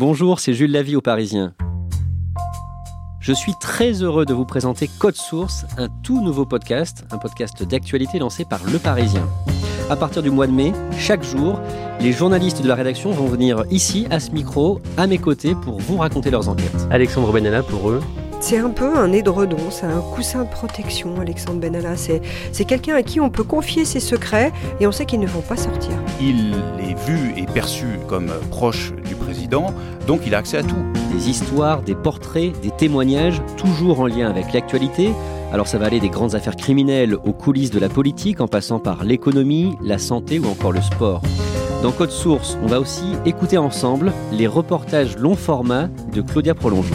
Bonjour, c'est Jules Lavie au Parisien. Je suis très heureux de vous présenter Code Source, un tout nouveau podcast, un podcast d'actualité lancé par Le Parisien. À partir du mois de mai, chaque jour, les journalistes de la rédaction vont venir ici, à ce micro, à mes côtés, pour vous raconter leurs enquêtes. Alexandre Benalla pour eux. C'est un peu un édredon, c'est un coussin de protection, Alexandre Benalla. C'est, c'est quelqu'un à qui on peut confier ses secrets et on sait qu'ils ne vont pas sortir. Il est vu et perçu comme proche du président, donc il a accès à tout. Des histoires, des portraits, des témoignages, toujours en lien avec l'actualité. Alors ça va aller des grandes affaires criminelles aux coulisses de la politique, en passant par l'économie, la santé ou encore le sport. Dans Code Source, on va aussi écouter ensemble les reportages long format de Claudia Prolongeau.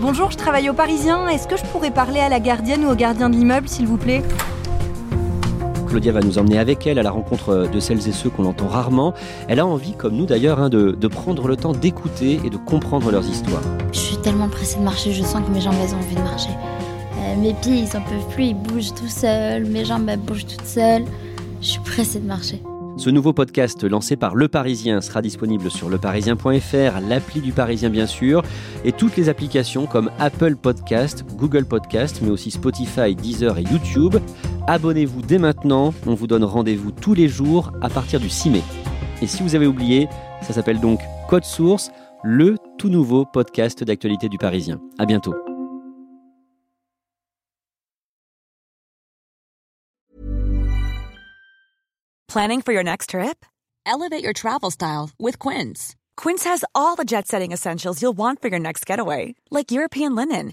Bonjour, je travaille au Parisien. Est-ce que je pourrais parler à la gardienne ou au gardien de l'immeuble, s'il vous plaît? Claudia va nous emmener avec elle à la rencontre de celles et ceux qu'on entend rarement. Elle a envie, comme nous d'ailleurs, hein, de, de prendre le temps d'écouter et de comprendre leurs histoires. Je suis tellement pressée de marcher, je sens que mes jambes elles ont envie de marcher. Euh, mes pieds ils en peuvent plus, ils bougent tout seuls, mes jambes elles bougent toutes seules. Je suis pressée de marcher. Ce nouveau podcast lancé par Le Parisien sera disponible sur leparisien.fr, l'appli du Parisien bien sûr, et toutes les applications comme Apple Podcast, Google Podcast, mais aussi Spotify, Deezer et YouTube. Abonnez-vous dès maintenant, on vous donne rendez-vous tous les jours à partir du 6 mai. Et si vous avez oublié, ça s'appelle donc Code Source, le tout nouveau podcast d'actualité du Parisien. À bientôt. Planning for your next trip? Elevate your travel style with Quince. Quince has all the jet setting essentials you'll want for your next getaway, like European linen,